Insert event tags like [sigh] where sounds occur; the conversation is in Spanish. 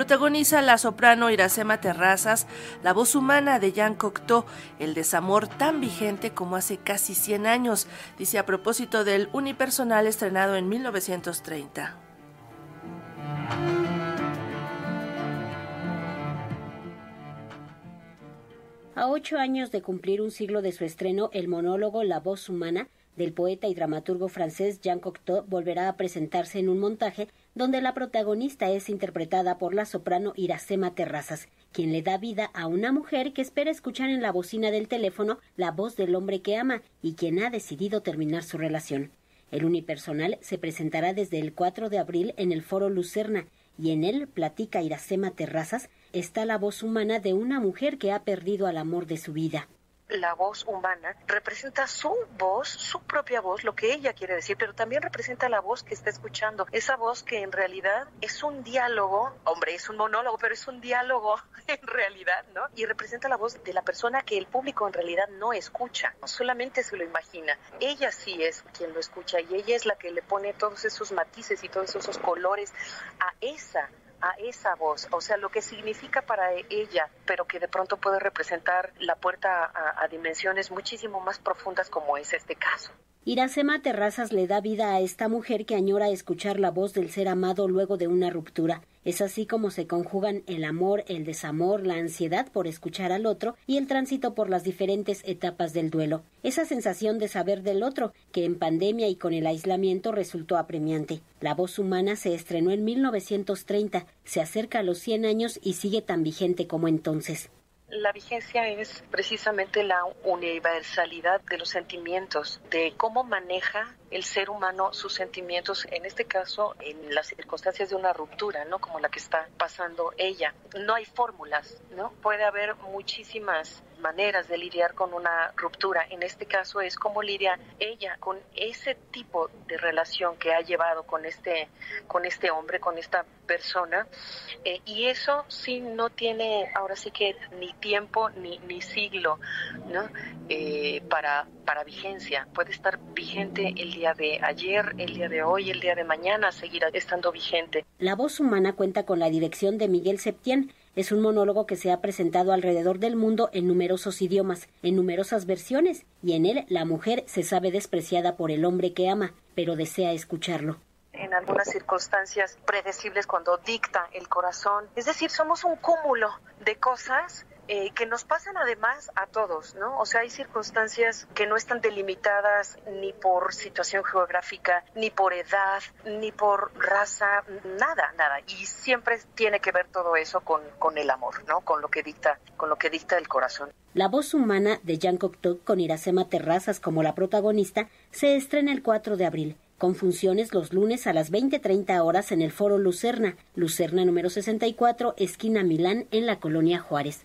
Protagoniza la soprano Iracema Terrazas, la voz humana de Jean Cocteau, el desamor tan vigente como hace casi 100 años, dice a propósito del unipersonal estrenado en 1930. A ocho años de cumplir un siglo de su estreno, el monólogo La voz humana del poeta y dramaturgo francés Jean Cocteau volverá a presentarse en un montaje donde la protagonista es interpretada por la soprano Iracema Terrazas, quien le da vida a una mujer que espera escuchar en la bocina del teléfono la voz del hombre que ama y quien ha decidido terminar su relación. El unipersonal se presentará desde el 4 de abril en el Foro Lucerna y en él platica Iracema Terrazas está la voz humana de una mujer que ha perdido al amor de su vida la voz humana representa su voz, su propia voz, lo que ella quiere decir, pero también representa la voz que está escuchando, esa voz que en realidad es un diálogo, hombre, es un monólogo, pero es un diálogo [laughs] en realidad, ¿no? Y representa la voz de la persona que el público en realidad no escucha, solamente se lo imagina. Ella sí es quien lo escucha y ella es la que le pone todos esos matices y todos esos colores a esa a esa voz, o sea, lo que significa para ella, pero que de pronto puede representar la puerta a, dimensiones muchísimo más profundas como es este caso. Iracema Terrazas le da vida a esta mujer que añora escuchar la voz del ser amado luego de una ruptura. Es así como se conjugan el amor, el desamor, la ansiedad por escuchar al otro y el tránsito por las diferentes etapas del duelo. Esa sensación de saber del otro, que en pandemia y con el aislamiento resultó apremiante. La voz humana se estrenó en 1930, se acerca a los 100 años y sigue tan vigente como entonces. La vigencia es precisamente la universalidad de los sentimientos, de cómo maneja el ser humano sus sentimientos, en este caso en las circunstancias de una ruptura, ¿no? Como la que está pasando ella. No hay fórmulas, ¿no? Puede haber muchísimas maneras de lidiar con una ruptura. En este caso es cómo lidia ella con ese tipo de relación que ha llevado con este, con este hombre, con esta persona. Eh, y eso sí no tiene ahora sí que ni tiempo ni, ni siglo ¿no? Eh, para, para vigencia. Puede estar vigente el día de ayer, el día de hoy, el día de mañana, seguirá estando vigente. La voz humana cuenta con la dirección de Miguel Septién es un monólogo que se ha presentado alrededor del mundo en numerosos idiomas, en numerosas versiones, y en él la mujer se sabe despreciada por el hombre que ama, pero desea escucharlo en algunas circunstancias predecibles cuando dicta el corazón. Es decir, somos un cúmulo de cosas eh, que nos pasan además a todos, ¿no? O sea, hay circunstancias que no están delimitadas ni por situación geográfica, ni por edad, ni por raza, nada, nada. Y siempre tiene que ver todo eso con, con el amor, ¿no? Con lo que dicta, con lo que dicta el corazón. La voz humana de Jean Cocteau con Iracema Terrazas como la protagonista se estrena el 4 de abril con funciones los lunes a las 20.30 horas en el Foro Lucerna, Lucerna número 64, esquina Milán, en la colonia Juárez.